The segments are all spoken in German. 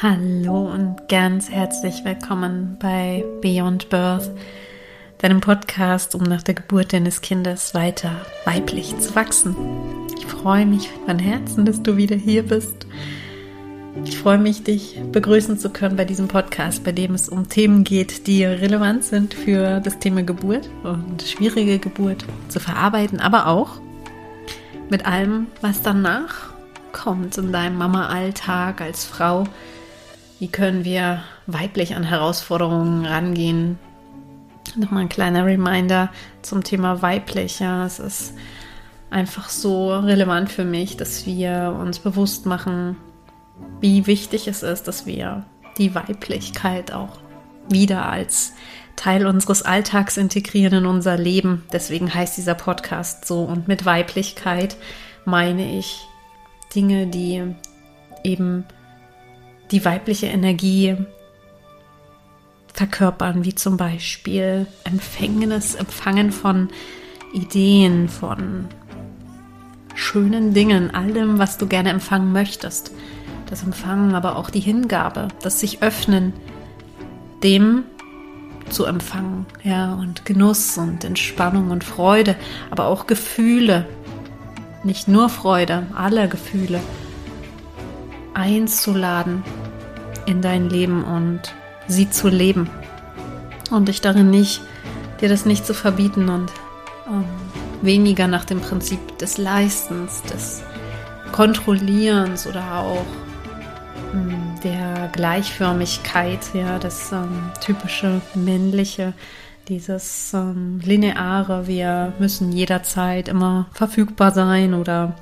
Hallo und ganz herzlich willkommen bei Beyond Birth, deinem Podcast, um nach der Geburt deines Kindes weiter weiblich zu wachsen. Ich freue mich von Herzen, dass du wieder hier bist. Ich freue mich, dich begrüßen zu können bei diesem Podcast, bei dem es um Themen geht, die relevant sind für das Thema Geburt und schwierige Geburt zu verarbeiten, aber auch mit allem, was danach kommt in deinem Mama-Alltag als Frau, wie können wir weiblich an Herausforderungen rangehen? Nochmal ein kleiner Reminder zum Thema weiblich. Ja, es ist einfach so relevant für mich, dass wir uns bewusst machen, wie wichtig es ist, dass wir die Weiblichkeit auch wieder als Teil unseres Alltags integrieren in unser Leben. Deswegen heißt dieser Podcast so. Und mit Weiblichkeit meine ich Dinge, die eben die weibliche Energie verkörpern, wie zum Beispiel empfängendes Empfangen von Ideen, von schönen Dingen, allem, was du gerne empfangen möchtest. Das Empfangen, aber auch die Hingabe, das sich öffnen, dem zu empfangen, ja, und Genuss und Entspannung und Freude, aber auch Gefühle, nicht nur Freude, alle Gefühle einzuladen in dein Leben und sie zu leben. Und dich darin nicht, dir das nicht zu verbieten und ähm, weniger nach dem Prinzip des Leistens, des Kontrollierens oder auch ähm, der Gleichförmigkeit, ja, das ähm, typische männliche, dieses ähm, lineare, wir müssen jederzeit immer verfügbar sein oder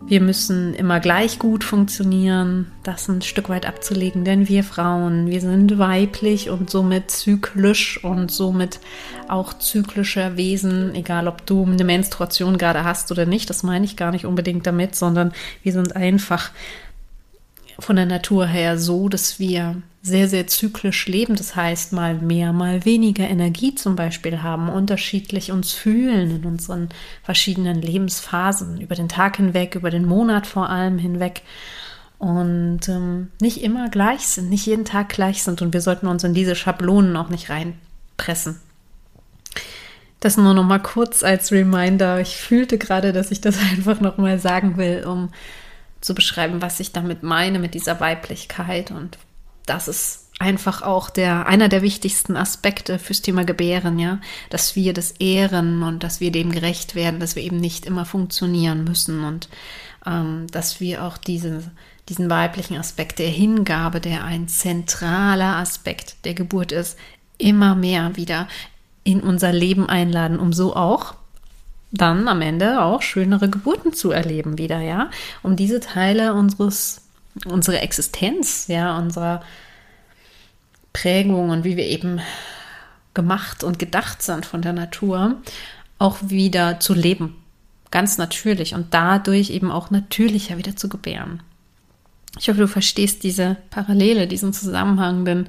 wir müssen immer gleich gut funktionieren, das ein Stück weit abzulegen, denn wir Frauen, wir sind weiblich und somit zyklisch und somit auch zyklische Wesen, egal ob du eine Menstruation gerade hast oder nicht, das meine ich gar nicht unbedingt damit, sondern wir sind einfach von der Natur her so, dass wir sehr, sehr zyklisch leben. Das heißt, mal mehr, mal weniger Energie zum Beispiel haben, unterschiedlich uns fühlen in unseren verschiedenen Lebensphasen, über den Tag hinweg, über den Monat vor allem hinweg. Und ähm, nicht immer gleich sind, nicht jeden Tag gleich sind. Und wir sollten uns in diese Schablonen auch nicht reinpressen. Das nur noch mal kurz als Reminder. Ich fühlte gerade, dass ich das einfach noch mal sagen will, um zu beschreiben, was ich damit meine mit dieser Weiblichkeit. Und das ist einfach auch der einer der wichtigsten Aspekte fürs Thema Gebären, ja, dass wir das ehren und dass wir dem gerecht werden, dass wir eben nicht immer funktionieren müssen. Und ähm, dass wir auch diese, diesen weiblichen Aspekt der Hingabe, der ein zentraler Aspekt der Geburt ist, immer mehr wieder in unser Leben einladen, um so auch dann am Ende auch schönere Geburten zu erleben wieder, ja, um diese Teile unseres, unsere Existenz, ja, unserer Prägung und wie wir eben gemacht und gedacht sind von der Natur, auch wieder zu leben. Ganz natürlich und dadurch eben auch natürlicher wieder zu gebären. Ich hoffe, du verstehst diese Parallele, diesen Zusammenhang, denn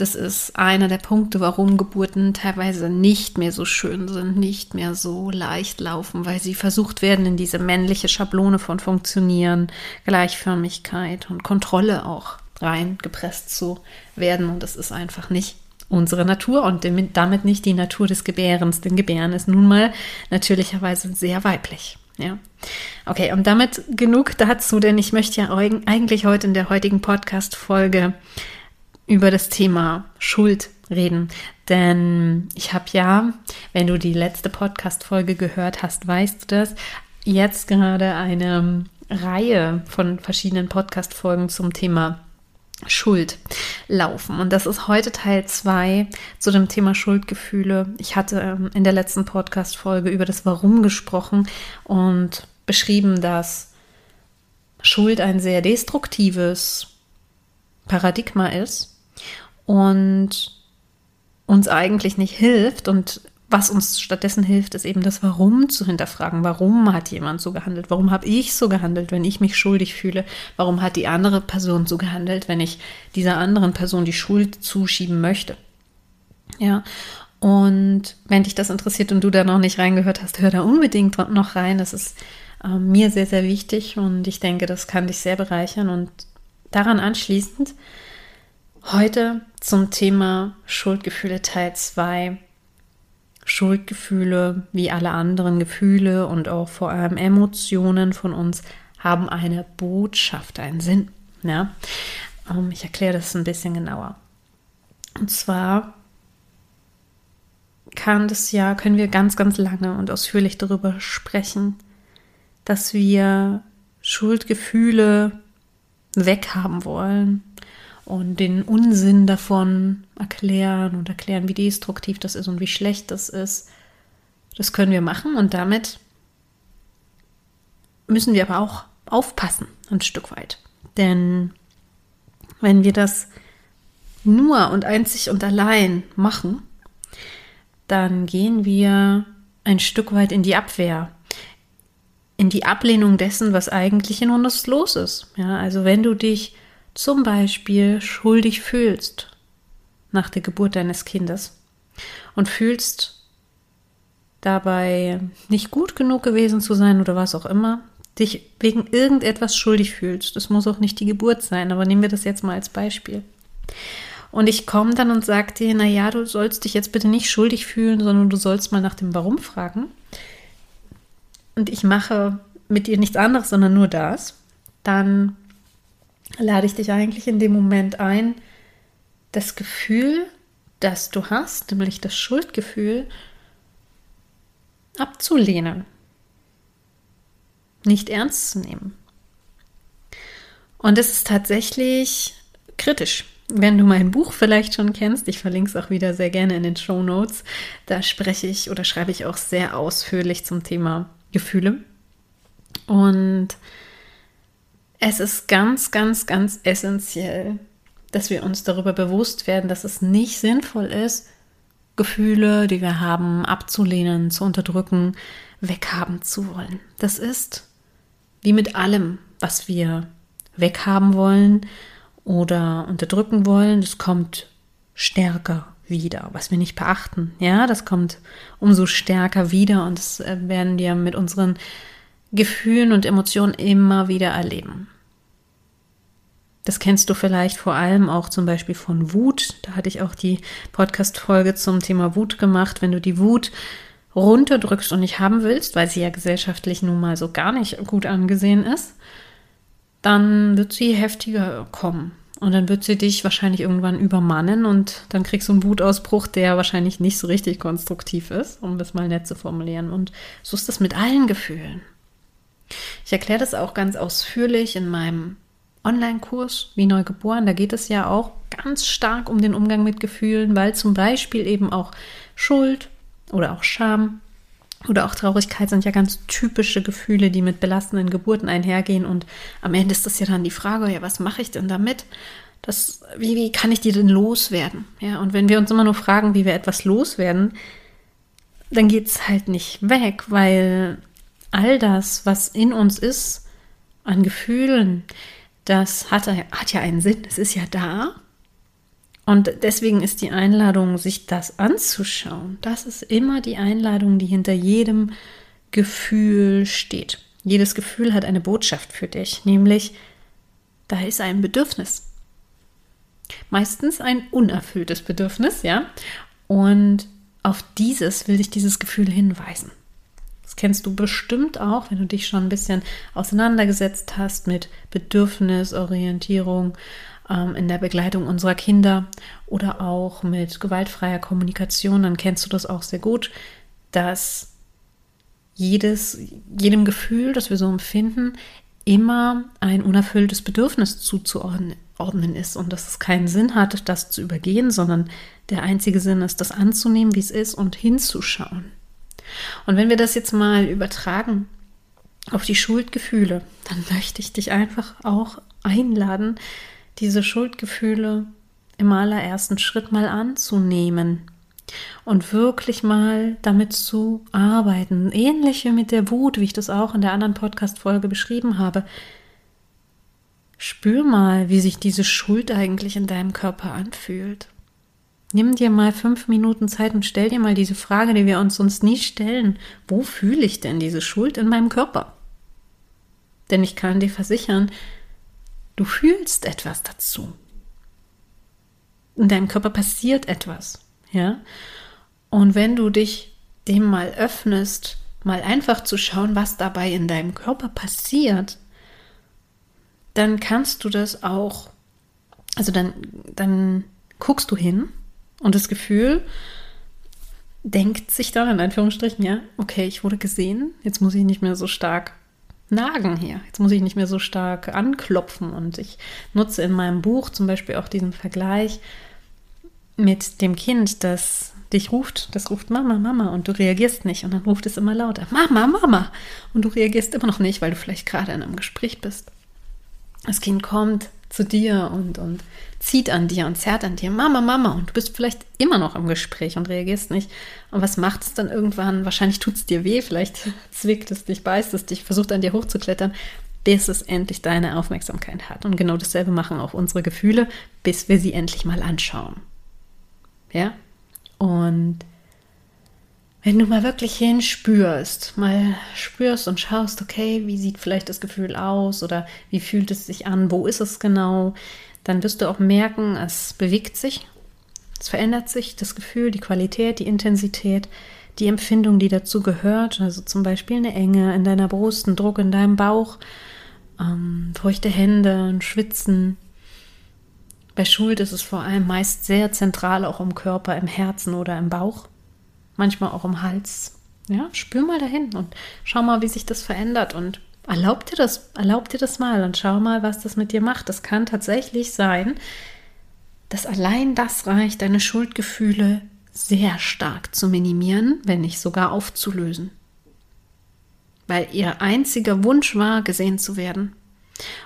das ist einer der Punkte, warum Geburten teilweise nicht mehr so schön sind, nicht mehr so leicht laufen, weil sie versucht werden, in diese männliche Schablone von Funktionieren, Gleichförmigkeit und Kontrolle auch reingepresst zu werden. Und das ist einfach nicht unsere Natur und damit nicht die Natur des Gebärens. Denn Gebären ist nun mal natürlicherweise sehr weiblich. Ja. Okay, und damit genug dazu, denn ich möchte ja eigentlich heute in der heutigen Podcast-Folge über das Thema Schuld reden. Denn ich habe ja, wenn du die letzte Podcast-Folge gehört hast, weißt du das, jetzt gerade eine Reihe von verschiedenen Podcast-Folgen zum Thema Schuld laufen. Und das ist heute Teil 2 zu dem Thema Schuldgefühle. Ich hatte ähm, in der letzten Podcast-Folge über das Warum gesprochen und beschrieben, dass Schuld ein sehr destruktives Paradigma ist und uns eigentlich nicht hilft und was uns stattdessen hilft, ist eben das Warum zu hinterfragen. Warum hat jemand so gehandelt? Warum habe ich so gehandelt, wenn ich mich schuldig fühle? Warum hat die andere Person so gehandelt, wenn ich dieser anderen Person die Schuld zuschieben möchte? Ja, und wenn dich das interessiert und du da noch nicht reingehört hast, hör da unbedingt noch rein. Das ist äh, mir sehr, sehr wichtig und ich denke, das kann dich sehr bereichern und daran anschließend heute zum Thema Schuldgefühle Teil 2. Schuldgefühle, wie alle anderen Gefühle und auch vor allem Emotionen von uns, haben eine Botschaft, einen Sinn. Ja? Ähm, ich erkläre das ein bisschen genauer. Und zwar kann das ja, können wir ganz, ganz lange und ausführlich darüber sprechen, dass wir Schuldgefühle weghaben wollen und den Unsinn davon erklären und erklären, wie destruktiv das ist und wie schlecht das ist. Das können wir machen und damit müssen wir aber auch aufpassen, ein Stück weit. Denn wenn wir das nur und einzig und allein machen, dann gehen wir ein Stück weit in die Abwehr, in die Ablehnung dessen, was eigentlich in uns los ist. Ja, also wenn du dich zum Beispiel schuldig fühlst nach der Geburt deines Kindes und fühlst dabei nicht gut genug gewesen zu sein oder was auch immer, dich wegen irgendetwas schuldig fühlst. Das muss auch nicht die Geburt sein, aber nehmen wir das jetzt mal als Beispiel. Und ich komme dann und sage dir, naja, du sollst dich jetzt bitte nicht schuldig fühlen, sondern du sollst mal nach dem Warum fragen und ich mache mit dir nichts anderes, sondern nur das, dann lade ich dich eigentlich in dem Moment ein, das Gefühl, das du hast, nämlich das Schuldgefühl, abzulehnen, nicht ernst zu nehmen. Und es ist tatsächlich kritisch. Wenn du mein Buch vielleicht schon kennst, ich verlinke es auch wieder sehr gerne in den Show Notes, da spreche ich oder schreibe ich auch sehr ausführlich zum Thema Gefühle. Und es ist ganz, ganz, ganz essentiell, dass wir uns darüber bewusst werden, dass es nicht sinnvoll ist, Gefühle, die wir haben, abzulehnen, zu unterdrücken, weghaben zu wollen. Das ist wie mit allem, was wir weghaben wollen oder unterdrücken wollen. Das kommt stärker wieder, was wir nicht beachten. Ja, das kommt umso stärker wieder und das äh, werden wir mit unseren Gefühlen und Emotionen immer wieder erleben. Das kennst du vielleicht vor allem auch zum Beispiel von Wut. Da hatte ich auch die Podcast-Folge zum Thema Wut gemacht. Wenn du die Wut runterdrückst und nicht haben willst, weil sie ja gesellschaftlich nun mal so gar nicht gut angesehen ist, dann wird sie heftiger kommen. Und dann wird sie dich wahrscheinlich irgendwann übermannen und dann kriegst du einen Wutausbruch, der wahrscheinlich nicht so richtig konstruktiv ist, um das mal nett zu formulieren. Und so ist das mit allen Gefühlen. Ich erkläre das auch ganz ausführlich in meinem Online-Kurs wie Neugeboren. Da geht es ja auch ganz stark um den Umgang mit Gefühlen, weil zum Beispiel eben auch Schuld oder auch Scham oder auch Traurigkeit sind ja ganz typische Gefühle, die mit belastenden Geburten einhergehen. Und am Ende ist das ja dann die Frage, ja, was mache ich denn damit? Das, wie, wie kann ich die denn loswerden? Ja, und wenn wir uns immer nur fragen, wie wir etwas loswerden, dann geht es halt nicht weg, weil all das, was in uns ist, an Gefühlen, das hat, hat ja einen Sinn, es ist ja da. Und deswegen ist die Einladung, sich das anzuschauen, das ist immer die Einladung, die hinter jedem Gefühl steht. Jedes Gefühl hat eine Botschaft für dich, nämlich da ist ein Bedürfnis. Meistens ein unerfülltes Bedürfnis, ja. Und auf dieses will dich dieses Gefühl hinweisen. Das kennst du bestimmt auch, wenn du dich schon ein bisschen auseinandergesetzt hast mit Bedürfnisorientierung ähm, in der Begleitung unserer Kinder oder auch mit gewaltfreier Kommunikation, dann kennst du das auch sehr gut, dass jedes, jedem Gefühl, das wir so empfinden, immer ein unerfülltes Bedürfnis zuzuordnen ist und dass es keinen Sinn hat, das zu übergehen, sondern der einzige Sinn ist, das anzunehmen, wie es ist und hinzuschauen. Und wenn wir das jetzt mal übertragen auf die Schuldgefühle, dann möchte ich dich einfach auch einladen, diese Schuldgefühle im allerersten Schritt mal anzunehmen und wirklich mal damit zu arbeiten. Ähnlich wie mit der Wut, wie ich das auch in der anderen Podcast-Folge beschrieben habe. Spür mal, wie sich diese Schuld eigentlich in deinem Körper anfühlt. Nimm dir mal fünf Minuten Zeit und stell dir mal diese Frage, die wir uns sonst nie stellen. Wo fühle ich denn diese Schuld in meinem Körper? Denn ich kann dir versichern, Du fühlst etwas dazu. In deinem Körper passiert etwas, ja? Und wenn du dich dem mal öffnest, mal einfach zu schauen, was dabei in deinem Körper passiert, dann kannst du das auch, also dann, dann guckst du hin und das Gefühl denkt sich dann in Anführungsstrichen, ja, okay, ich wurde gesehen, jetzt muss ich nicht mehr so stark nagen hier, jetzt muss ich nicht mehr so stark anklopfen. Und ich nutze in meinem Buch zum Beispiel auch diesen Vergleich mit dem Kind, das dich ruft, das ruft Mama, Mama und du reagierst nicht. Und dann ruft es immer lauter, Mama, Mama. Und du reagierst immer noch nicht, weil du vielleicht gerade in einem Gespräch bist. Das Kind kommt zu dir und, und zieht an dir und zerrt an dir, Mama, Mama, und du bist vielleicht immer noch im Gespräch und reagierst nicht. Und was macht es dann irgendwann? Wahrscheinlich tut es dir weh, vielleicht zwickt es dich, beißt es dich, versucht an dir hochzuklettern, bis es endlich deine Aufmerksamkeit hat. Und genau dasselbe machen auch unsere Gefühle, bis wir sie endlich mal anschauen. Ja? Und wenn du mal wirklich hinspürst, mal spürst und schaust, okay, wie sieht vielleicht das Gefühl aus oder wie fühlt es sich an, wo ist es genau, dann wirst du auch merken, es bewegt sich, es verändert sich, das Gefühl, die Qualität, die Intensität, die Empfindung, die dazu gehört, also zum Beispiel eine Enge in deiner Brust, ein Druck in deinem Bauch, ähm, feuchte Hände, ein Schwitzen. Bei Schuld ist es vor allem meist sehr zentral, auch im Körper, im Herzen oder im Bauch manchmal auch im Hals. Ja, spür mal dahin und schau mal, wie sich das verändert und erlaub dir das, erlaub dir das mal und schau mal, was das mit dir macht. Das kann tatsächlich sein, dass allein das reicht, deine Schuldgefühle sehr stark zu minimieren, wenn nicht sogar aufzulösen. Weil ihr einziger Wunsch war, gesehen zu werden.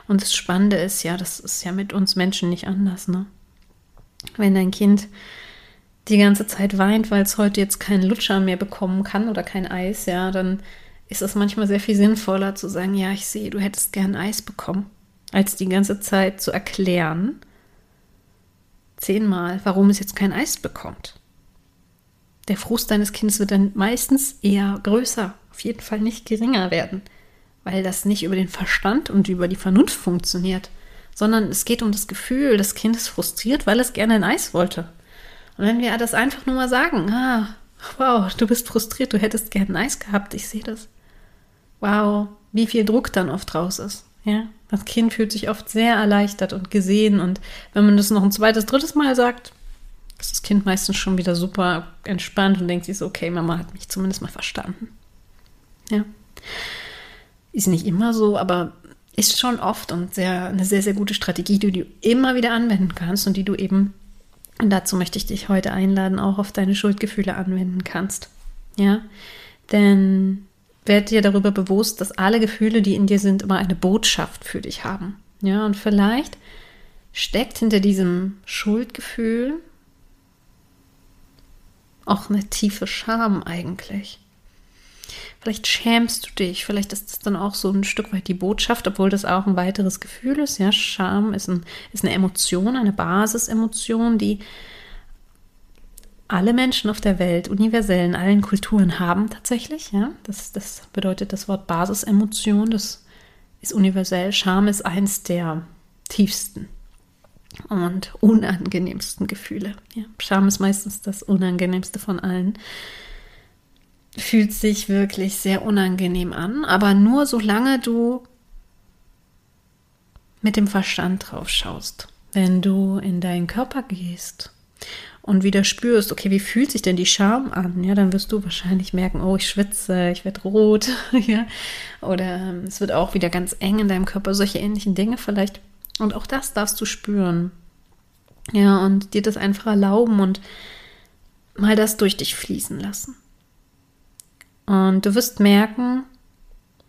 Und das Spannende ist ja, das ist ja mit uns Menschen nicht anders, ne? Wenn dein Kind die ganze Zeit weint, weil es heute jetzt keinen Lutscher mehr bekommen kann oder kein Eis, ja, dann ist es manchmal sehr viel sinnvoller zu sagen, ja, ich sehe, du hättest gern Eis bekommen, als die ganze Zeit zu erklären, zehnmal, warum es jetzt kein Eis bekommt. Der Frust deines Kindes wird dann meistens eher größer, auf jeden Fall nicht geringer werden, weil das nicht über den Verstand und über die Vernunft funktioniert, sondern es geht um das Gefühl, das Kind ist frustriert, weil es gerne ein Eis wollte. Und wenn wir das einfach nur mal sagen, ah, wow, du bist frustriert, du hättest gern Eis gehabt, ich sehe das. Wow, wie viel Druck dann oft raus ist. Ja, das Kind fühlt sich oft sehr erleichtert und gesehen und wenn man das noch ein zweites, drittes Mal sagt, ist das Kind meistens schon wieder super entspannt und denkt sich so, okay, Mama hat mich zumindest mal verstanden. Ja. Ist nicht immer so, aber ist schon oft und sehr, eine sehr, sehr gute Strategie, die du immer wieder anwenden kannst und die du eben und dazu möchte ich dich heute einladen, auch auf deine Schuldgefühle anwenden kannst. Ja, denn werd dir darüber bewusst, dass alle Gefühle, die in dir sind, immer eine Botschaft für dich haben. Ja, und vielleicht steckt hinter diesem Schuldgefühl auch eine tiefe Scham eigentlich. Vielleicht schämst du dich, vielleicht ist das dann auch so ein Stück weit die Botschaft, obwohl das auch ein weiteres Gefühl ist. Ja, Scham ist, ein, ist eine Emotion, eine Basisemotion, die alle Menschen auf der Welt, universell in allen Kulturen haben tatsächlich. Ja, das, das bedeutet das Wort Basisemotion, das ist universell. Scham ist eins der tiefsten und unangenehmsten Gefühle. Ja, Scham ist meistens das unangenehmste von allen fühlt sich wirklich sehr unangenehm an, aber nur solange du mit dem Verstand drauf schaust. Wenn du in deinen Körper gehst und wieder spürst, okay, wie fühlt sich denn die Scham an? Ja, dann wirst du wahrscheinlich merken, oh, ich schwitze, ich werde rot, ja, oder ähm, es wird auch wieder ganz eng in deinem Körper, solche ähnlichen Dinge vielleicht. Und auch das darfst du spüren. Ja, und dir das einfach erlauben und mal das durch dich fließen lassen. Und du wirst merken,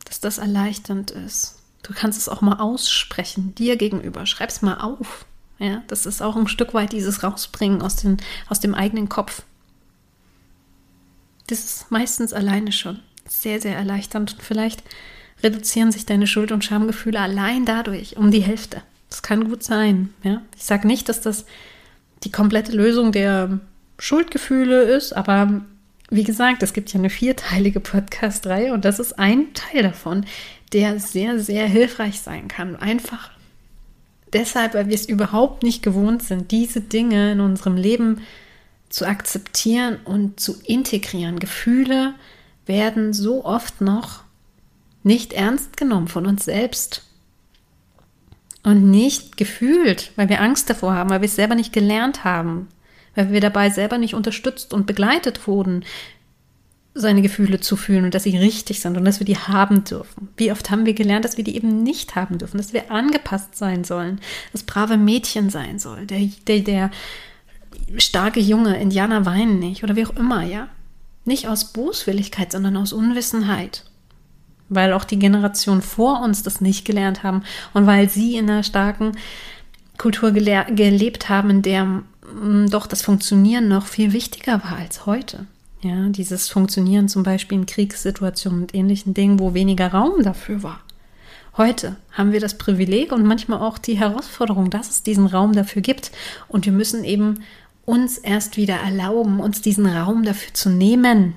dass das erleichternd ist. Du kannst es auch mal aussprechen, dir gegenüber. Schreib es mal auf. Ja, das ist auch ein Stück weit dieses Rausbringen aus, den, aus dem eigenen Kopf. Das ist meistens alleine schon sehr, sehr erleichternd. Und vielleicht reduzieren sich deine Schuld- und Schamgefühle allein dadurch um die Hälfte. Das kann gut sein. Ja? Ich sage nicht, dass das die komplette Lösung der Schuldgefühle ist, aber wie gesagt, es gibt ja eine vierteilige Podcast-Reihe und das ist ein Teil davon, der sehr, sehr hilfreich sein kann. Einfach deshalb, weil wir es überhaupt nicht gewohnt sind, diese Dinge in unserem Leben zu akzeptieren und zu integrieren. Gefühle werden so oft noch nicht ernst genommen von uns selbst und nicht gefühlt, weil wir Angst davor haben, weil wir es selber nicht gelernt haben, weil wir dabei selber nicht unterstützt und begleitet wurden, seine Gefühle zu fühlen und dass sie richtig sind und dass wir die haben dürfen. Wie oft haben wir gelernt, dass wir die eben nicht haben dürfen, dass wir angepasst sein sollen, das brave Mädchen sein soll, der, der, der starke Junge, Indianer weinen nicht oder wie auch immer, ja. Nicht aus Boswilligkeit, sondern aus Unwissenheit. Weil auch die Generation vor uns das nicht gelernt haben und weil sie in einer starken Kultur gelebt haben, in der doch das Funktionieren noch viel wichtiger war als heute. Ja, dieses Funktionieren zum Beispiel in Kriegssituationen und ähnlichen Dingen, wo weniger Raum dafür war. Heute haben wir das Privileg und manchmal auch die Herausforderung, dass es diesen Raum dafür gibt. Und wir müssen eben uns erst wieder erlauben, uns diesen Raum dafür zu nehmen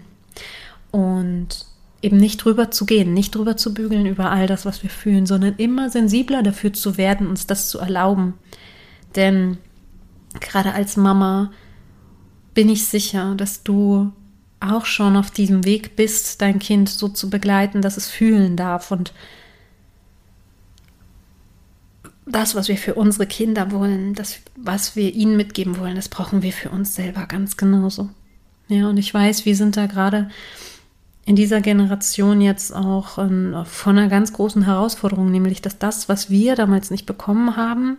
und eben nicht drüber zu gehen, nicht drüber zu bügeln über all das, was wir fühlen, sondern immer sensibler dafür zu werden, uns das zu erlauben. Denn gerade als Mama bin ich sicher, dass du auch schon auf diesem Weg bist, dein Kind so zu begleiten, dass es fühlen darf und das, was wir für unsere Kinder wollen, das, was wir ihnen mitgeben wollen, das brauchen wir für uns selber ganz genauso. Ja, und ich weiß, wir sind da gerade in dieser Generation jetzt auch ähm, von einer ganz großen Herausforderung, nämlich dass das, was wir damals nicht bekommen haben,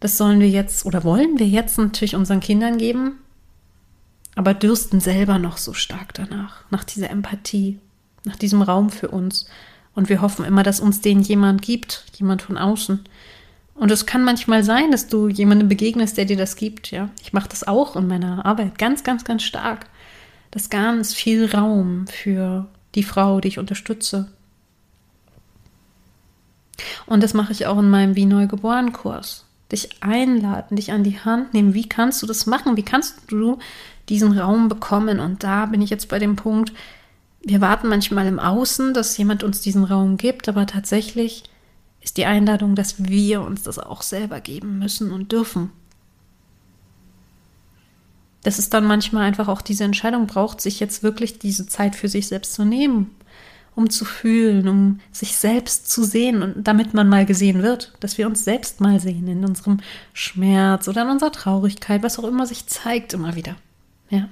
das sollen wir jetzt oder wollen wir jetzt natürlich unseren Kindern geben, aber dürsten selber noch so stark danach, nach dieser Empathie, nach diesem Raum für uns. Und wir hoffen immer, dass uns den jemand gibt, jemand von außen. Und es kann manchmal sein, dass du jemandem begegnest, der dir das gibt, ja. Ich mache das auch in meiner Arbeit ganz, ganz, ganz stark. Das ganz viel Raum für die Frau, die ich unterstütze. Und das mache ich auch in meinem Wie Neugeboren Kurs. Dich einladen, dich an die Hand nehmen. Wie kannst du das machen? Wie kannst du diesen Raum bekommen? Und da bin ich jetzt bei dem Punkt, wir warten manchmal im Außen, dass jemand uns diesen Raum gibt, aber tatsächlich ist die Einladung, dass wir uns das auch selber geben müssen und dürfen. Dass es dann manchmal einfach auch diese Entscheidung braucht, sich jetzt wirklich diese Zeit für sich selbst zu nehmen, um zu fühlen, um sich selbst zu sehen und damit man mal gesehen wird, dass wir uns selbst mal sehen in unserem Schmerz oder in unserer Traurigkeit, was auch immer sich zeigt immer wieder. Ja.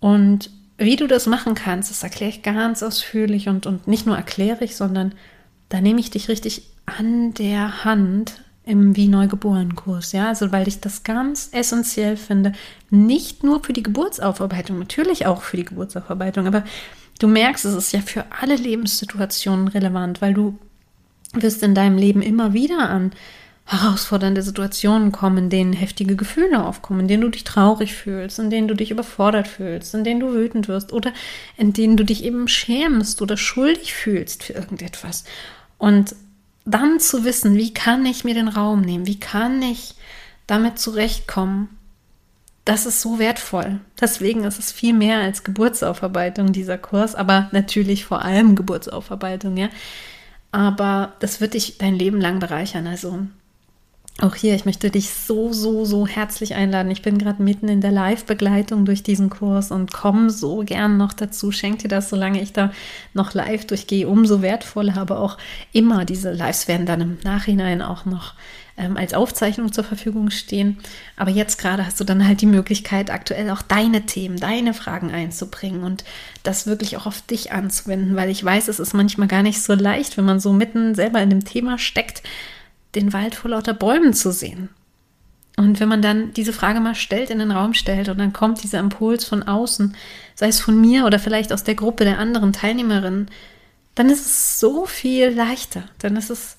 Und wie du das machen kannst, das erkläre ich ganz ausführlich und, und nicht nur erkläre ich, sondern da nehme ich dich richtig an der Hand im Wie Neugeboren Kurs, ja, also weil ich das ganz essentiell finde, nicht nur für die Geburtsaufarbeitung, natürlich auch für die Geburtsaufarbeitung, aber du merkst, es ist ja für alle Lebenssituationen relevant, weil du wirst in deinem Leben immer wieder an herausfordernde Situationen kommen, in denen heftige Gefühle aufkommen, in denen du dich traurig fühlst, in denen du dich überfordert fühlst, in denen du wütend wirst oder in denen du dich eben schämst oder schuldig fühlst für irgendetwas. Und dann zu wissen, wie kann ich mir den Raum nehmen, wie kann ich damit zurechtkommen, das ist so wertvoll. Deswegen ist es viel mehr als Geburtsaufarbeitung dieser Kurs, aber natürlich vor allem Geburtsaufarbeitung, ja. Aber das wird dich dein Leben lang bereichern. Also auch hier, ich möchte dich so, so, so herzlich einladen. Ich bin gerade mitten in der Live-Begleitung durch diesen Kurs und komme so gern noch dazu. Schenk dir das, solange ich da noch live durchgehe, umso wertvoller. Aber auch immer diese Lives werden dann im Nachhinein auch noch ähm, als Aufzeichnung zur Verfügung stehen. Aber jetzt gerade hast du dann halt die Möglichkeit, aktuell auch deine Themen, deine Fragen einzubringen und das wirklich auch auf dich anzuwenden, weil ich weiß, es ist manchmal gar nicht so leicht, wenn man so mitten selber in dem Thema steckt den Wald vor lauter Bäumen zu sehen. Und wenn man dann diese Frage mal stellt, in den Raum stellt und dann kommt dieser Impuls von außen, sei es von mir oder vielleicht aus der Gruppe der anderen Teilnehmerinnen, dann ist es so viel leichter. Dann ist es,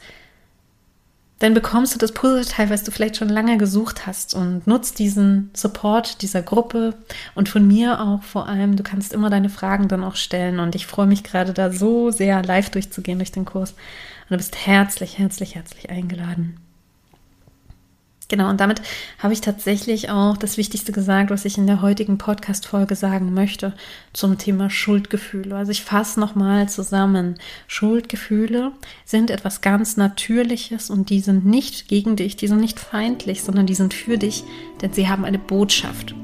dann bekommst du das Puzzleteil, was du vielleicht schon lange gesucht hast und nutzt diesen Support dieser Gruppe und von mir auch vor allem. Du kannst immer deine Fragen dann auch stellen und ich freue mich gerade da so sehr live durchzugehen durch den Kurs. Du bist herzlich, herzlich, herzlich eingeladen. Genau, und damit habe ich tatsächlich auch das Wichtigste gesagt, was ich in der heutigen Podcast-Folge sagen möchte zum Thema Schuldgefühle. Also ich fasse nochmal zusammen. Schuldgefühle sind etwas ganz Natürliches und die sind nicht gegen dich, die sind nicht feindlich, sondern die sind für dich, denn sie haben eine Botschaft.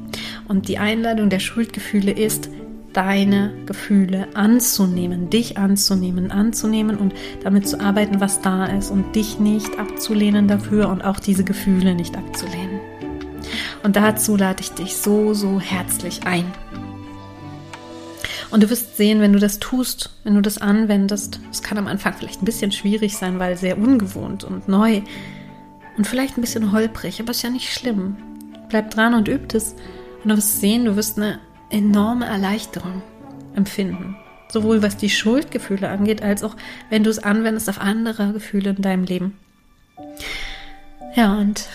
Und die Einladung der Schuldgefühle ist, deine Gefühle anzunehmen, dich anzunehmen, anzunehmen und damit zu arbeiten, was da ist und dich nicht abzulehnen dafür und auch diese Gefühle nicht abzulehnen. Und dazu lade ich dich so, so herzlich ein. Und du wirst sehen, wenn du das tust, wenn du das anwendest, es kann am Anfang vielleicht ein bisschen schwierig sein, weil sehr ungewohnt und neu und vielleicht ein bisschen holprig, aber ist ja nicht schlimm. Bleib dran und übt es. Und du wirst sehen, du wirst eine enorme Erleichterung empfinden. Sowohl was die Schuldgefühle angeht, als auch wenn du es anwendest auf andere Gefühle in deinem Leben. Ja, und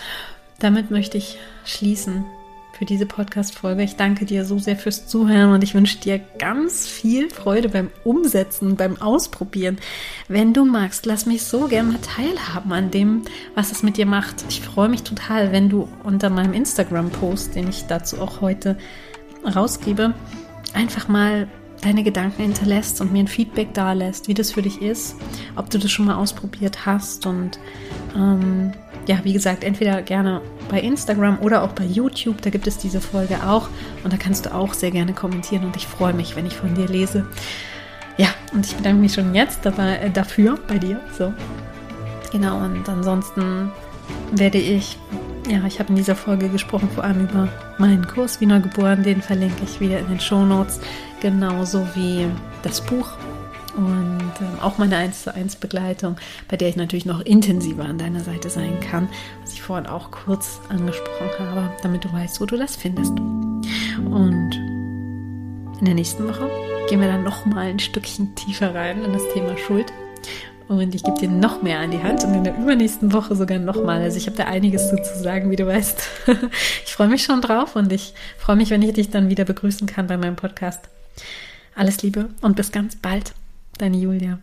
damit möchte ich schließen für diese Podcast-Folge. Ich danke dir so sehr fürs Zuhören und ich wünsche dir ganz viel Freude beim Umsetzen, beim Ausprobieren. Wenn du magst, lass mich so gerne mal teilhaben an dem, was es mit dir macht. Ich freue mich total, wenn du unter meinem Instagram-Post, den ich dazu auch heute rausgebe, einfach mal deine Gedanken hinterlässt und mir ein Feedback da lässt, wie das für dich ist, ob du das schon mal ausprobiert hast und ähm, ja, wie gesagt, entweder gerne bei Instagram oder auch bei YouTube, da gibt es diese Folge auch und da kannst du auch sehr gerne kommentieren und ich freue mich, wenn ich von dir lese. Ja, und ich bedanke mich schon jetzt dabei, äh, dafür bei dir. So. Genau, und ansonsten werde ich ja, ich habe in dieser Folge gesprochen vor allem über meinen Kurs Wiener Geboren. Den verlinke ich wieder in den Show Notes, genauso wie das Buch und äh, auch meine 1 zu 1 Begleitung, bei der ich natürlich noch intensiver an deiner Seite sein kann, was ich vorhin auch kurz angesprochen habe, damit du weißt, wo du das findest. Und in der nächsten Woche gehen wir dann noch mal ein Stückchen tiefer rein in das Thema Schuld und ich gebe dir noch mehr an die Hand und in der übernächsten Woche sogar nochmal. Also ich habe da einiges zu sagen, wie du weißt. Ich freue mich schon drauf und ich freue mich, wenn ich dich dann wieder begrüßen kann bei meinem Podcast. Alles Liebe und bis ganz bald. Deine Julia.